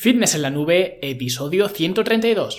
Fitness en la nube, episodio 132.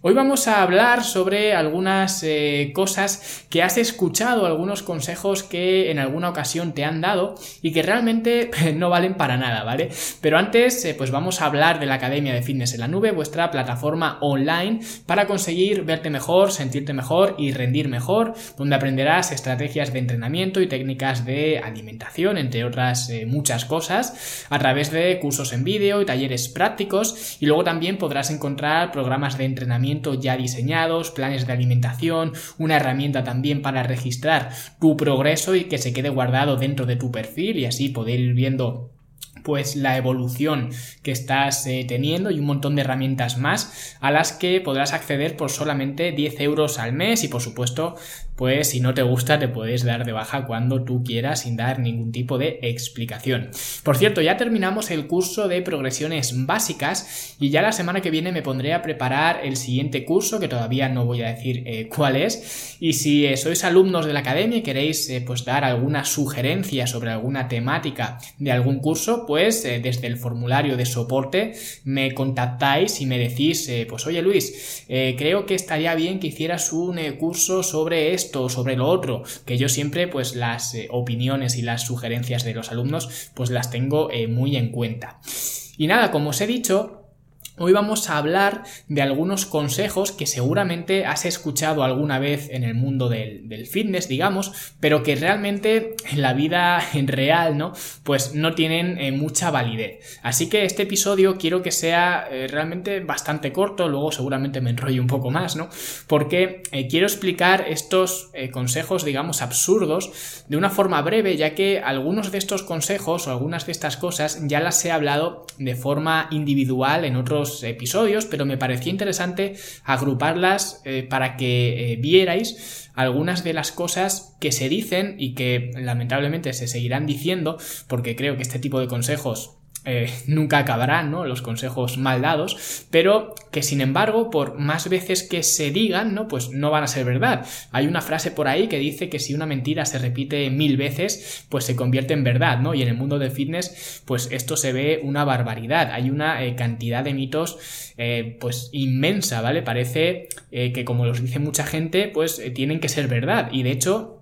Hoy vamos a hablar sobre algunas eh, cosas que has escuchado, algunos consejos que en alguna ocasión te han dado y que realmente no valen para nada, ¿vale? Pero antes, eh, pues vamos a hablar de la Academia de Fitness en la Nube, vuestra plataforma online para conseguir verte mejor, sentirte mejor y rendir mejor, donde aprenderás estrategias de entrenamiento y técnicas de alimentación, entre otras eh, muchas cosas, a través de cursos en vídeo y talleres prácticos y luego también podrás encontrar programas de entrenamiento ya diseñados, planes de alimentación, una herramienta también para registrar tu progreso y que se quede guardado dentro de tu perfil y así poder ir viendo pues la evolución que estás eh, teniendo y un montón de herramientas más a las que podrás acceder por solamente 10 euros al mes y por supuesto pues si no te gusta te puedes dar de baja cuando tú quieras sin dar ningún tipo de explicación. Por cierto, ya terminamos el curso de progresiones básicas y ya la semana que viene me pondré a preparar el siguiente curso que todavía no voy a decir eh, cuál es y si eh, sois alumnos de la academia y queréis pues dar alguna sugerencia sobre alguna temática de algún curso pues desde el formulario de soporte me contactáis y me decís, eh, pues oye Luis, creo que estaría bien que hicieras un curso sobre esto, sobre lo otro, que yo siempre pues las opiniones y las sugerencias de los alumnos pues las tengo muy en cuenta. Y nada, como os he dicho, Hoy vamos a hablar de algunos consejos que seguramente has escuchado alguna vez en el mundo del, fitness, digamos, pero que realmente en la vida real, ¿no? Pues no tienen eh, mucha validez. Así que este episodio quiero que sea eh, realmente bastante corto, luego seguramente me enrollo un poco más, ¿no? Porque eh, quiero explicar estos consejos, digamos, absurdos de una forma breve, ya que algunos de estos consejos o algunas de estas cosas ya las he hablado de forma individual en otros episodios, pero me parecía interesante agruparlas eh, para que eh, vierais algunas de las cosas que se dicen y que lamentablemente se seguirán diciendo, porque creo que este tipo de consejos eh, nunca acabarán, ¿no? Los consejos mal dados, pero que sin embargo, por más veces que se digan, ¿no? Pues no van a ser verdad. Hay una frase por ahí que dice que si una mentira se repite mil veces, pues se convierte en verdad, ¿no? Y en el mundo del fitness, pues esto se ve una barbaridad. Hay una eh, cantidad de mitos, eh, pues inmensa, ¿vale? Parece que como los dice mucha gente, pues tienen que ser verdad. Y de hecho,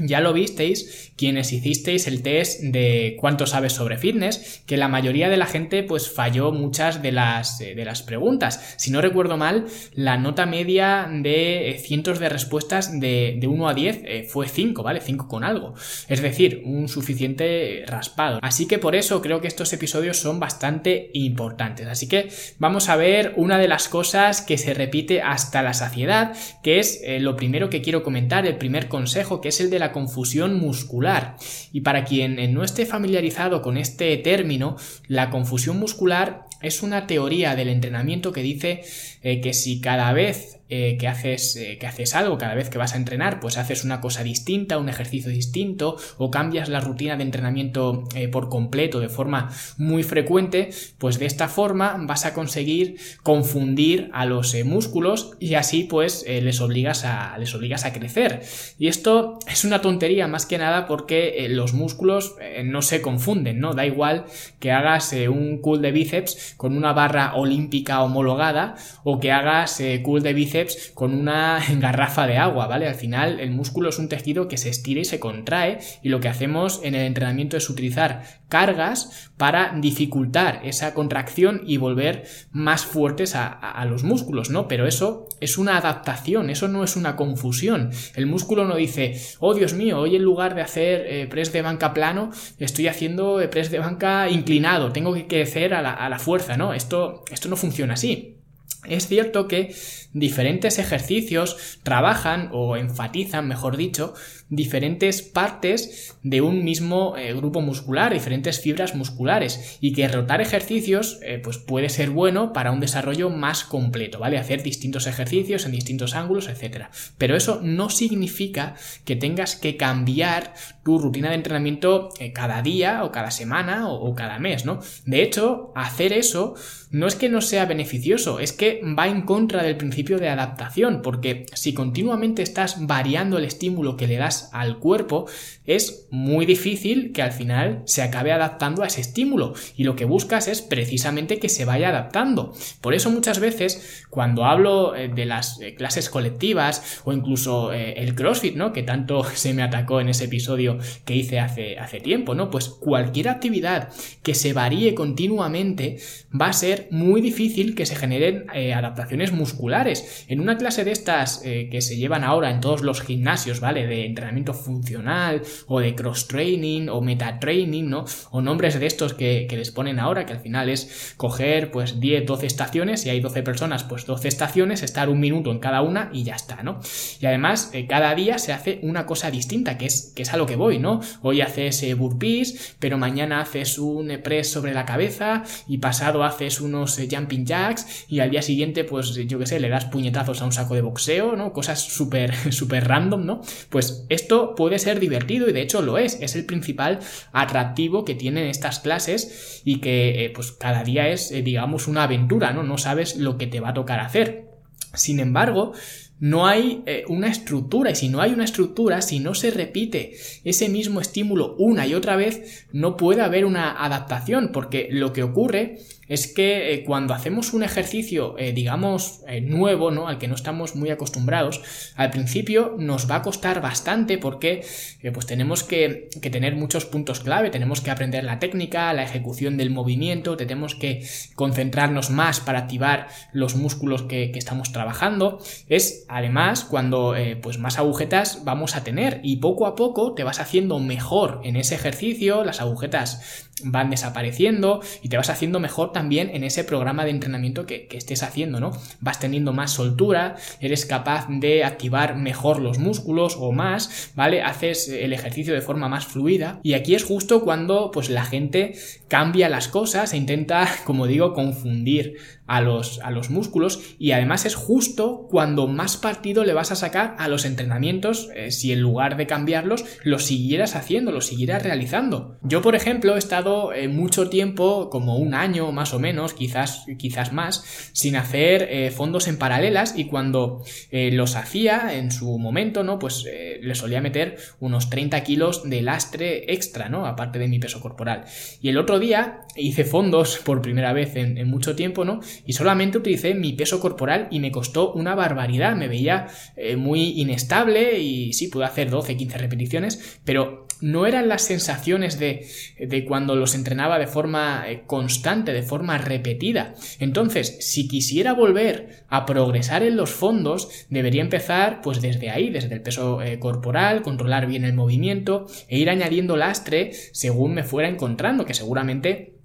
ya lo visteis quienes hicisteis el test de cuánto sabes sobre fitness, que la mayoría de la gente pues falló muchas de las, eh, de las preguntas. Si no recuerdo mal, la nota media de eh, cientos de respuestas de, de 1 a 10 eh, fue 5, ¿vale? 5 con algo. Es decir, un suficiente raspado. Así que por eso creo que estos episodios son bastante importantes. Así que vamos a ver una de las cosas que se repite hasta la saciedad, que es lo primero que quiero comentar, el primer consejo, que es el de la confusión muscular. Y para quien no esté familiarizado con este término, la confusión muscular es una teoría del entrenamiento que dice eh, que si cada vez eh, que, haces, eh, que haces algo cada vez que vas a entrenar, pues haces una cosa distinta, un ejercicio distinto, o cambias la rutina de entrenamiento eh, por completo de forma muy frecuente, pues de esta forma vas a conseguir confundir a los músculos y así pues les, obligas a, les obligas a crecer. Y esto es una tontería más que nada porque los músculos no se confunden, ¿no? Da igual que hagas un cool de bíceps con una barra olímpica homologada o que hagas cool de bíceps con una garrafa de agua, ¿vale? Al final el músculo es un tejido que se estira y se contrae y lo que hacemos en el entrenamiento es utilizar cargas para dificultar esa contracción y volver más fuertes a, los músculos, ¿no? Pero eso es una adaptación, eso no es una confusión. El músculo no dice, oh Dios mío, hoy en lugar de hacer eh, press de banca plano, estoy haciendo eh, press de banca inclinado, tengo que crecer a la, a la fuerza, ¿no? Esto, esto no funciona así. Es cierto que diferentes ejercicios trabajan o enfatizan, mejor dicho, diferentes partes de un mismo eh, grupo muscular, diferentes fibras musculares y que rotar ejercicios eh, pues puede ser bueno para un desarrollo más completo, ¿vale? Hacer distintos ejercicios en distintos ángulos, etcétera. Pero eso no significa que tengas que cambiar tu rutina de entrenamiento eh, cada día o cada semana o, o cada mes, ¿no? De hecho, hacer eso no es que no sea beneficioso, es que va en contra del principio de adaptación, porque si continuamente estás variando el estímulo que le das al cuerpo, es muy difícil que al final se acabe adaptando a ese estímulo y lo que buscas es precisamente que se vaya adaptando. Por eso muchas veces cuando hablo eh, de las eh, clases colectivas o incluso eh, el CrossFit, ¿no? Que tanto se me atacó en ese episodio que hice hace, hace tiempo, ¿no? Pues cualquier actividad que se varíe continuamente va a ser muy difícil que se generen adaptaciones musculares. En una clase de estas que se llevan ahora en todos los gimnasios, ¿vale? De entrenamiento funcional o de cross training o meta training, ¿no? O nombres de estos que, les ponen ahora, que al final es coger pues 10, 12 estaciones y hay 12 personas, pues 12 estaciones, estar un minuto en cada una y ya está, ¿no? Y además eh, cada día se hace una cosa distinta, que es, que es a lo que voy, ¿no? Hoy haces burpees, pero mañana haces un press sobre la cabeza y pasado haces un unos eh, jumping jacks y al día siguiente, pues yo que sé, le das puñetazos a un saco de boxeo, ¿no? Cosas súper, súper random, ¿no? Pues esto puede ser divertido y de hecho lo es, es el principal atractivo que tienen estas clases y que eh, pues cada día es, eh, digamos, una aventura, ¿no? No sabes lo que te va a tocar hacer. Sin embargo, no hay una estructura y si no hay una estructura, si no se repite ese mismo estímulo una y otra vez, no puede haber una adaptación porque lo que ocurre es que eh, cuando hacemos un ejercicio, eh, digamos, eh, nuevo, ¿no? Al que no estamos muy acostumbrados, al principio nos va a costar bastante porque pues tenemos que, tener muchos puntos clave, tenemos que aprender la técnica, la ejecución del movimiento, tenemos que concentrarnos más para activar los músculos que, que estamos trabajando. Es además cuando pues más agujetas vamos a tener y poco a poco te vas haciendo mejor en ese ejercicio, las agujetas van desapareciendo y te vas haciendo mejor también en ese programa de entrenamiento que, estés haciendo, ¿no? Vas teniendo más soltura, eres capaz de activar mejor los músculos o más, ¿vale? Haces el ejercicio de forma más fluida y aquí es justo cuando pues la gente cambia las cosas e intenta, como digo, confundir a los, a los músculos y además es justo cuando más partido le vas a sacar a los entrenamientos eh, si en lugar de cambiarlos los siguieras haciendo, los siguieras realizando. Yo, por ejemplo, he estado eh, mucho tiempo, como un año más o menos, quizás, quizás más, sin hacer eh, fondos en paralelas y cuando los hacía en su momento, ¿no? Pues le solía meter unos 30 kilos de lastre extra, ¿no? Aparte de mi peso corporal. Y el otro día hice fondos por primera vez en, en mucho tiempo, ¿no? y solamente utilicé mi peso corporal y me costó una barbaridad, me veía eh, muy inestable y sí, pude hacer 12, 15 repeticiones, pero no eran las sensaciones de, de cuando los entrenaba de forma eh, constante, de forma repetida. Entonces, si quisiera volver a progresar en los fondos, debería empezar pues desde ahí, desde el peso eh, corporal, controlar bien el movimiento e ir añadiendo lastre según me fuera encontrando, que seguramente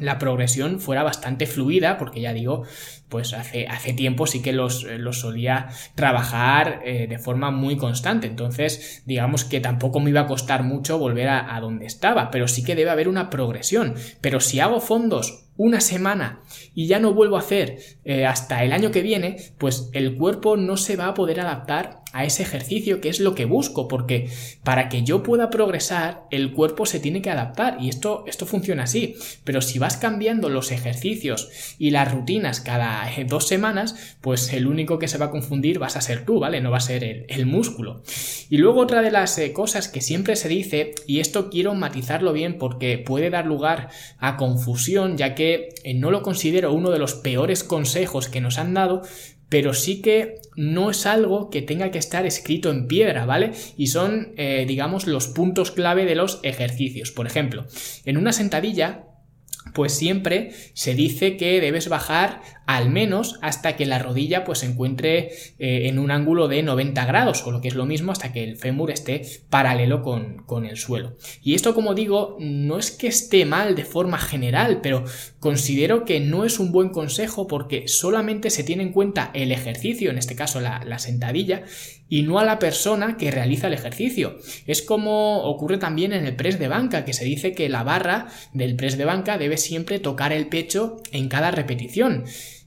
la progresión fuera bastante fluida, porque ya digo, pues hace, hace tiempo sí que los, los solía trabajar eh, de forma muy constante. Entonces, digamos que tampoco me iba a costar mucho volver a, a donde estaba, pero sí que debe haber una progresión. Pero si hago fondos una semana y ya no vuelvo a hacer eh, hasta el año que viene, pues el cuerpo no se va a poder adaptar a ese ejercicio que es lo que busco, porque para que yo pueda progresar, el cuerpo se tiene que adaptar y esto, esto funciona así. Pero si vas cambiando los ejercicios y las rutinas cada eh, dos semanas, pues el único que se va a confundir vas a ser tú, ¿vale? No va a ser el, músculo. Y luego otra de las eh, cosas que siempre se dice, y esto quiero matizarlo bien porque puede dar lugar a confusión, ya que eh, no lo considero uno de los peores consejos que nos han dado, pero sí que no es algo que tenga que estar escrito en piedra, ¿vale? Y son, eh, digamos, los puntos clave de los ejercicios. Por ejemplo, en una sentadilla pues siempre se dice que debes bajar al menos hasta que la rodilla pues se encuentre eh, en un ángulo de 90 grados o lo que es lo mismo hasta que el fémur esté paralelo con, con el suelo. Y esto como digo no es que esté mal de forma general, pero considero que no es un buen consejo porque solamente se tiene en cuenta el ejercicio, en este caso la, la sentadilla, y no a la persona que realiza el ejercicio. Es como ocurre también en el press de banca, que se dice que la barra del press de banca debe siempre tocar el pecho en cada repetición.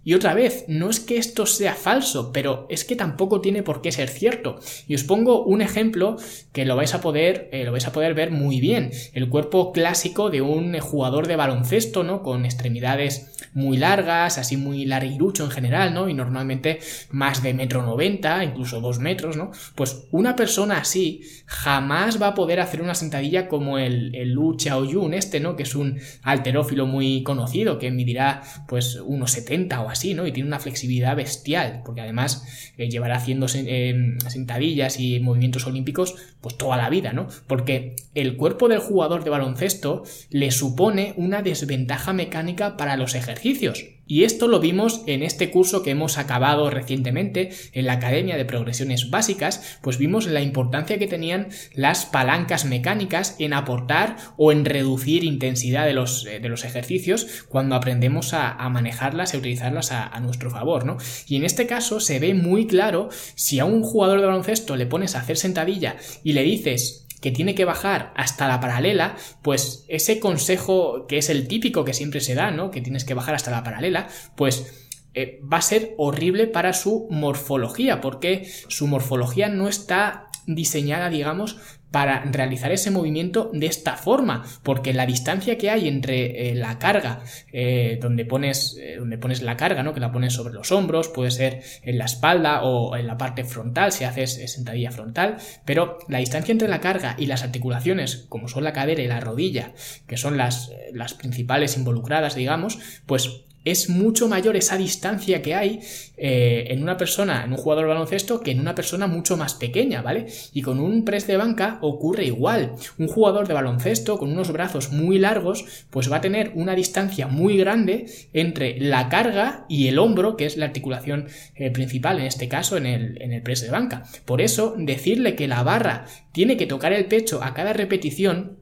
Y otra vez, no es que esto sea falso, pero es que tampoco tiene por qué ser cierto. Y os pongo un ejemplo que lo vais a poder, eh, lo vais a poder ver muy bien. El cuerpo clásico de un jugador de baloncesto, ¿no? Con extremidades muy largas, así muy larguirucho en general, ¿no? Y normalmente más de metro noventa, incluso dos metros, ¿no? Pues una persona así jamás va a poder hacer una sentadilla como el, el Lu Xiaoyun este, ¿no? Que es un alterófilo muy conocido, que medirá pues unos 70 o y tiene una flexibilidad bestial, porque además eh, llevará haciendo sentadillas y movimientos olímpicos pues toda la vida, ¿no? Porque el cuerpo del jugador de baloncesto le supone una desventaja mecánica para los ejercicios. Y esto lo vimos en este curso que hemos acabado recientemente en la Academia de Progresiones Básicas, pues vimos la importancia que tenían las palancas mecánicas en aportar o en reducir intensidad de los, eh, de los ejercicios cuando aprendemos a, manejarlas y utilizarlas a, a, nuestro favor, ¿no? Y en este caso se ve muy claro si a un jugador de baloncesto le pones a hacer sentadilla y le dices que tiene que bajar hasta la paralela, pues ese consejo que es el típico que siempre se da, ¿no? Que tienes que bajar hasta la paralela, pues eh, va a ser horrible para su morfología, porque su morfología no está diseñada, digamos, para realizar ese movimiento de esta forma, porque la distancia que hay entre eh, la carga, eh, donde, pones, eh, donde pones la carga, ¿no? que la pones sobre los hombros, puede ser en la espalda o en la parte frontal, si haces sentadilla frontal, pero la distancia entre la carga y las articulaciones, como son la cadera y la rodilla, que son las, las principales involucradas, digamos, pues es mucho mayor esa distancia que hay eh, en una persona, en un jugador de baloncesto, que en una persona mucho más pequeña, ¿vale? Y con un press de banca ocurre igual. Un jugador de baloncesto con unos brazos muy largos, pues va a tener una distancia muy grande entre la carga y el hombro, que es la articulación eh, principal, en este caso en el, en el press de banca. Por eso, decirle que la barra tiene que tocar el pecho a cada repetición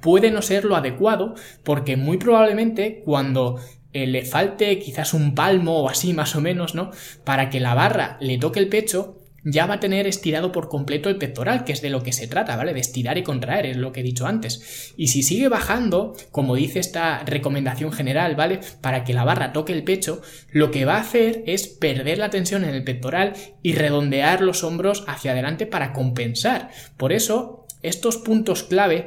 puede no ser lo adecuado porque muy probablemente cuando eh, le falte quizás un palmo o así más o menos, ¿no? Para que la barra le toque el pecho, ya va a tener estirado por completo el pectoral, que es de lo que se trata, ¿vale? De estirar y contraer, es lo que he dicho antes. Y si sigue bajando, como dice esta recomendación general, ¿vale? Para que la barra toque el pecho, lo que va a hacer es perder la tensión en el pectoral y redondear los hombros hacia adelante para compensar. Por eso, estos puntos clave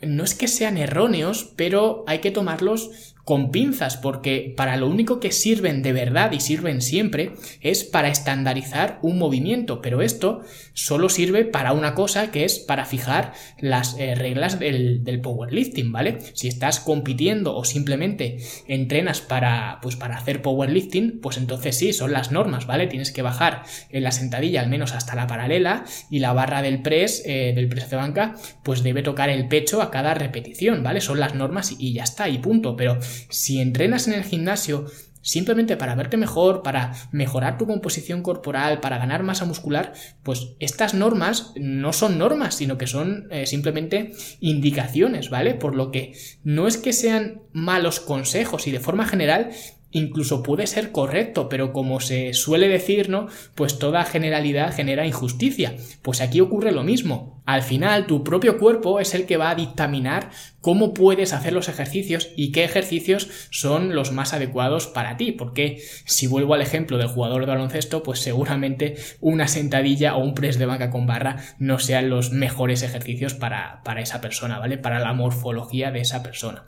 no es que sean erróneos, pero hay que tomarlos con pinzas, porque para lo único que sirven de verdad y sirven siempre es para estandarizar un movimiento, pero esto solo sirve para una cosa que es para fijar las eh, reglas del, del, powerlifting, ¿vale? Si estás compitiendo o simplemente entrenas para, pues para hacer powerlifting, pues entonces sí, son las normas, ¿vale? Tienes que bajar en la sentadilla al menos hasta la paralela y la barra del press, eh, del press de banca, pues debe tocar el pecho a cada repetición, ¿vale? Son las normas y ya está, y punto, pero si entrenas en el gimnasio simplemente para verte mejor, para mejorar tu composición corporal, para ganar masa muscular, pues estas normas no son normas, sino que son eh, simplemente indicaciones, ¿vale? Por lo que no es que sean malos consejos y de forma general incluso puede ser correcto, pero como se suele decir, ¿no? Pues toda generalidad genera injusticia. Pues aquí ocurre lo mismo. Al final, tu propio cuerpo es el que va a dictaminar cómo puedes hacer los ejercicios y qué ejercicios son los más adecuados para ti. Porque si vuelvo al ejemplo del jugador de baloncesto, pues seguramente una sentadilla o un press de banca con barra no sean los mejores ejercicios para, para esa persona, ¿vale? Para la morfología de esa persona.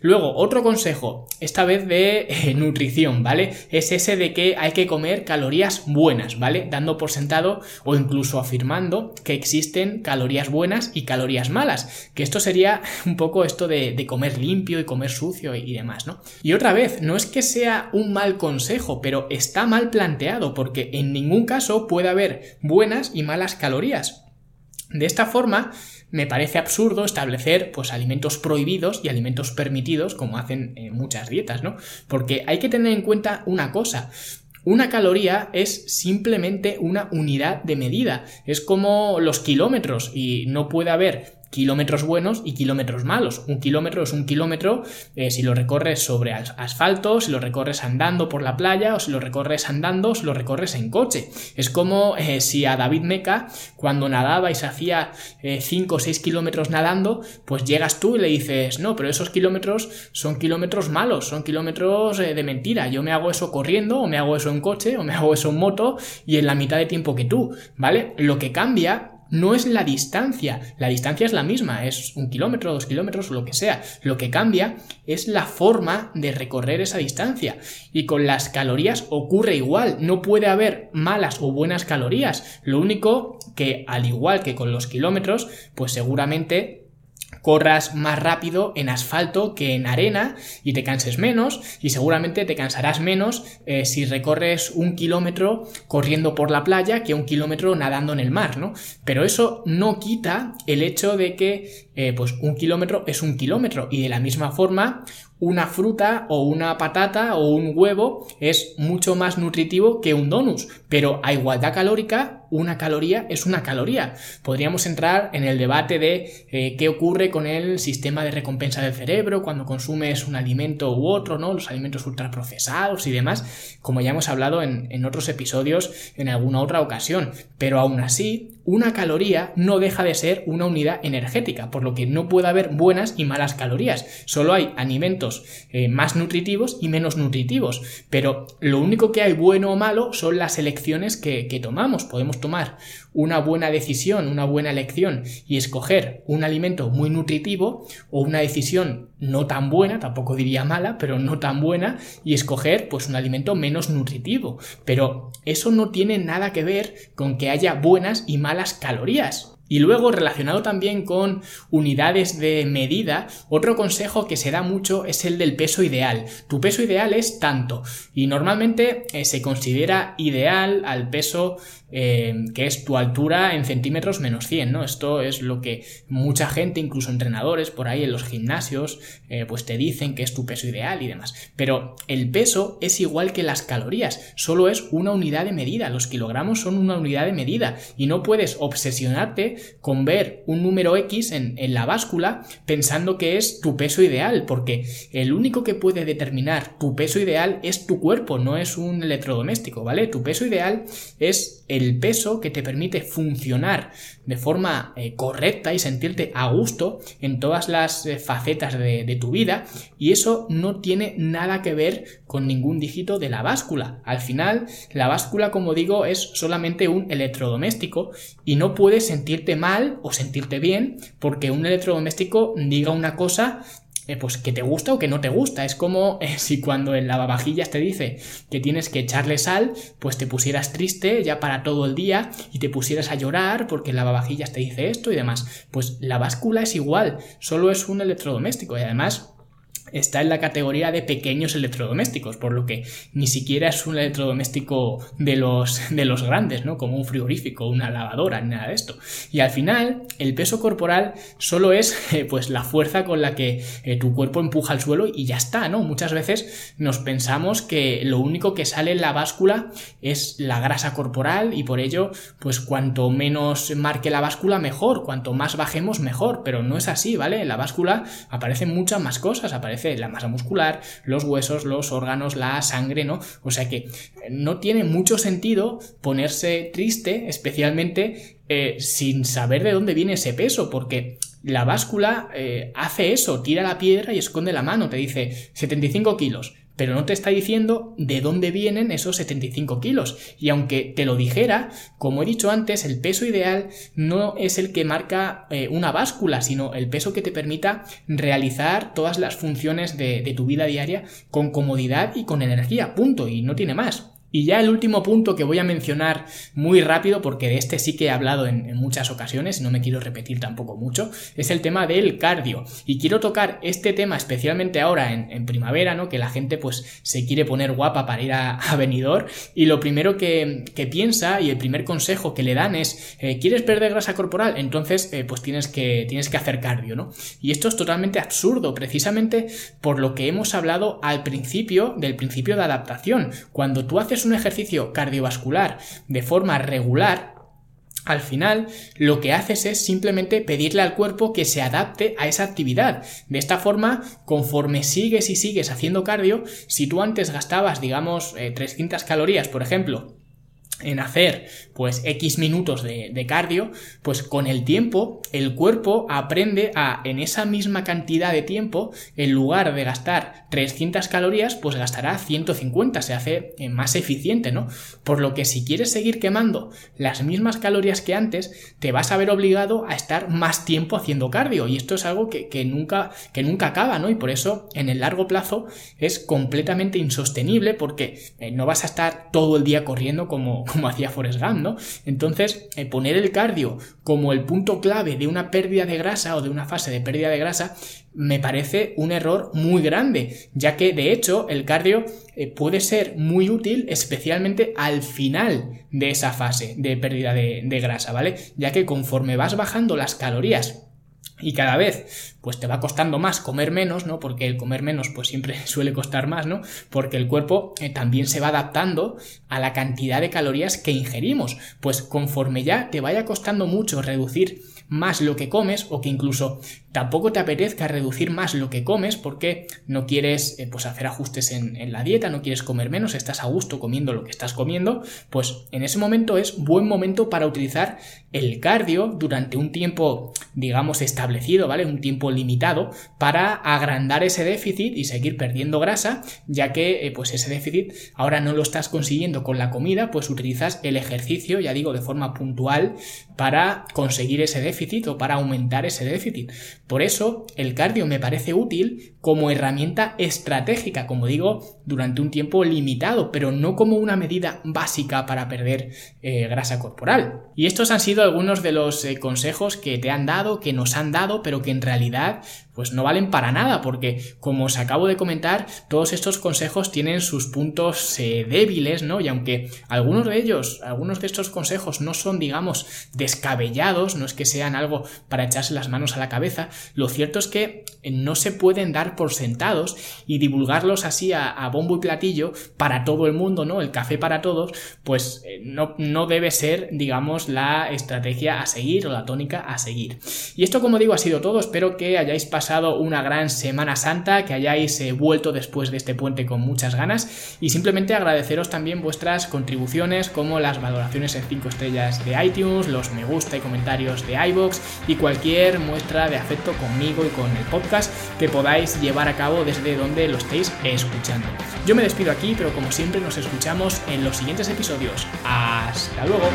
Luego, otro consejo, esta vez de eh, nutrición, ¿vale? Es ese de que hay que comer calorías buenas, ¿vale? Dando por sentado o incluso afirmando que existen calorías buenas y calorías malas. Que esto sería un poco esto de, comer limpio y comer sucio y, demás, ¿no? Y otra vez, no es que sea un mal consejo, pero está mal planteado porque en ningún caso puede haber buenas y malas calorías. De esta forma, me parece absurdo establecer pues alimentos prohibidos y alimentos permitidos como hacen eh, muchas dietas, ¿no? Porque hay que tener en cuenta una cosa. Una caloría es simplemente una unidad de medida. Es como los kilómetros y no puede haber kilómetros buenos y kilómetros malos. Un kilómetro es un kilómetro eh, si lo recorres sobre asfalto, si lo recorres andando por la playa o si lo recorres andando, si lo recorres en coche. Es como eh, si a David Meca, cuando nadaba y se hacía 5 o 6 kilómetros nadando, pues llegas tú y le dices, no, pero esos kilómetros son kilómetros malos, son kilómetros eh, de mentira. Yo me hago eso corriendo o me hago eso en coche o me hago eso en moto y en la mitad de tiempo que tú, ¿vale? Lo que cambia no es la distancia, la distancia es la misma, es un kilómetro, dos kilómetros, lo que sea. Lo que cambia es la forma de recorrer esa distancia. Y con las calorías ocurre igual, no puede haber malas o buenas calorías. Lo único que, al igual que con los kilómetros, pues seguramente corras más rápido en asfalto que en arena y te canses menos y seguramente te cansarás menos eh, si recorres un kilómetro corriendo por la playa que un kilómetro nadando en el mar, ¿no? Pero eso no quita el hecho de que eh, pues un kilómetro es un kilómetro y de la misma forma una fruta o una patata o un huevo es mucho más nutritivo que un donus, pero a igualdad calórica, una caloría es una caloría. Podríamos entrar en el debate de eh, qué ocurre con el sistema de recompensa del cerebro cuando consumes un alimento u otro, ¿no? Los alimentos ultraprocesados y demás, como ya hemos hablado en, en otros episodios en alguna otra ocasión. Pero aún así, una caloría no deja de ser una unidad energética, por lo que no puede haber buenas y malas calorías. Solo hay alimentos eh, más nutritivos y menos nutritivos. Pero lo único que hay bueno o malo son las elecciones que, que tomamos. Podemos tomar una buena decisión, una buena elección y escoger un alimento muy nutritivo o una decisión no tan buena, tampoco diría mala, pero no tan buena y escoger pues un alimento menos nutritivo. Pero eso no tiene nada que ver con que haya buenas y malas calorías. Y luego, relacionado también con unidades de medida, otro consejo que se da mucho es el del peso ideal. Tu peso ideal es tanto y normalmente eh, se considera ideal al peso eh, que es tu altura en centímetros menos 100, ¿no? Esto es lo que mucha gente, incluso entrenadores por ahí en los gimnasios, eh, pues te dicen que es tu peso ideal y demás. Pero el peso es igual que las calorías, solo es una unidad de medida, los kilogramos son una unidad de medida y no puedes obsesionarte con ver un número X en, en la báscula pensando que es tu peso ideal, porque el único que puede determinar tu peso ideal es tu cuerpo, no es un electrodoméstico, ¿vale? Tu peso ideal es el peso que te permite funcionar de forma eh, correcta y sentirte a gusto en todas las eh, facetas de, de, tu vida y eso no tiene nada que ver con ningún dígito de la báscula. Al final, la báscula, como digo, es solamente un electrodoméstico y no puedes sentirte mal o sentirte bien porque un electrodoméstico diga una cosa eh, pues que te gusta o que no te gusta. Es como eh, si cuando el lavavajillas te dice que tienes que echarle sal, pues te pusieras triste ya para todo el día y te pusieras a llorar porque el lavavajillas te dice esto y demás. Pues la báscula es igual, solo es un electrodoméstico y además está en la categoría de pequeños electrodomésticos, por lo que ni siquiera es un electrodoméstico de los, de los grandes, ¿no? Como un frigorífico, una lavadora, nada de esto. Y al final, el peso corporal solo es, eh, pues, la fuerza con la que eh, tu cuerpo empuja al suelo y ya está, ¿no? Muchas veces nos pensamos que lo único que sale en la báscula es la grasa corporal y por ello, pues, cuanto menos marque la báscula, mejor, cuanto más bajemos, mejor, pero no es así, ¿vale? En la báscula aparecen muchas más cosas, aparecen la masa muscular, los huesos, los órganos, la sangre, ¿no? O sea que no tiene mucho sentido ponerse triste, especialmente eh, sin saber de dónde viene ese peso, porque la báscula eh, hace eso, tira la piedra y esconde la mano, te dice 75 kilos pero no te está diciendo de dónde vienen esos 75 kilos. Y aunque te lo dijera, como he dicho antes, el peso ideal no es el que marca eh, una báscula, sino el peso que te permita realizar todas las funciones de, de tu vida diaria con comodidad y con energía, punto, y no tiene más. Y ya el último punto que voy a mencionar muy rápido, porque de este sí que he hablado en, muchas ocasiones, no me quiero repetir tampoco mucho, es el tema del cardio. Y quiero tocar este tema especialmente ahora en, primavera, ¿no? Que la gente pues se quiere poner guapa para ir a, a y lo primero que, piensa y el primer consejo que le dan es, eh, ¿quieres perder grasa corporal? Entonces eh, pues tienes que, tienes que hacer cardio, ¿no? Y esto es totalmente absurdo, precisamente por lo que hemos hablado al principio del principio de adaptación. Cuando tú haces un ejercicio cardiovascular de forma regular, al final lo que haces es simplemente pedirle al cuerpo que se adapte a esa actividad. De esta forma, conforme sigues y sigues haciendo cardio, si tú antes gastabas, digamos, 300 eh, calorías, por ejemplo, en hacer pues X minutos de, de, cardio, pues con el tiempo el cuerpo aprende a en esa misma cantidad de tiempo, en lugar de gastar 300 calorías, pues gastará 150, se hace eh, más eficiente, ¿no? Por lo que si quieres seguir quemando las mismas calorías que antes, te vas a ver obligado a estar más tiempo haciendo cardio y esto es algo que, nunca, que nunca acaba, ¿no? Y por eso en el largo plazo es completamente insostenible porque eh, no vas a estar todo el día corriendo como como hacía Forrest Gump, ¿no? Entonces, eh, poner el cardio como el punto clave de una pérdida de grasa o de una fase de pérdida de grasa me parece un error muy grande, ya que de hecho el cardio eh, puede ser muy útil especialmente al final de esa fase de pérdida de, de grasa, ¿vale? Ya que conforme vas bajando las calorías y cada vez pues te va costando más comer menos, ¿no? Porque el comer menos pues siempre suele costar más, ¿no? Porque el cuerpo eh, también se va adaptando a la cantidad de calorías que ingerimos. Pues conforme ya te vaya costando mucho reducir más lo que comes o que incluso tampoco te apetezca reducir más lo que comes porque no quieres eh, pues hacer ajustes en, la dieta, no quieres comer menos, estás a gusto comiendo lo que estás comiendo, pues en ese momento es buen momento para utilizar el cardio durante un tiempo, digamos, establecido, ¿vale? Un tiempo limitado para agrandar ese déficit y seguir perdiendo grasa, ya que eh, pues ese déficit ahora no lo estás consiguiendo con la comida, pues utilizas el ejercicio, ya digo, de forma puntual para conseguir ese déficit o para aumentar ese déficit. Por eso el cardio me parece útil como herramienta estratégica, como digo, durante un tiempo limitado, pero no como una medida básica para perder eh, grasa corporal. Y estos han sido algunos de los eh, consejos que te han dado, que nos han dado, pero que en realidad pues no valen para nada, porque como os acabo de comentar, todos estos consejos tienen sus puntos eh, débiles, ¿no? Y aunque algunos de ellos, algunos de estos consejos no son, digamos, descabellados, no es que sean algo para echarse las manos a la cabeza, lo cierto es que no se pueden dar por sentados y divulgarlos así a, bombo y platillo para todo el mundo, ¿no? El café para todos, pues eh, no, no debe ser, digamos, la estrategia a seguir o la tónica a seguir. Y esto, como digo, ha sido todo. Espero que hayáis una gran Semana Santa, que hayáis eh, vuelto después de este puente con muchas ganas y simplemente agradeceros también vuestras contribuciones como las valoraciones en 5 estrellas de iTunes, los me gusta y comentarios de iBox y cualquier muestra de afecto conmigo y con el podcast que podáis llevar a cabo desde donde lo estéis escuchando. Yo me despido aquí, pero como siempre nos escuchamos en los siguientes episodios. Hasta luego.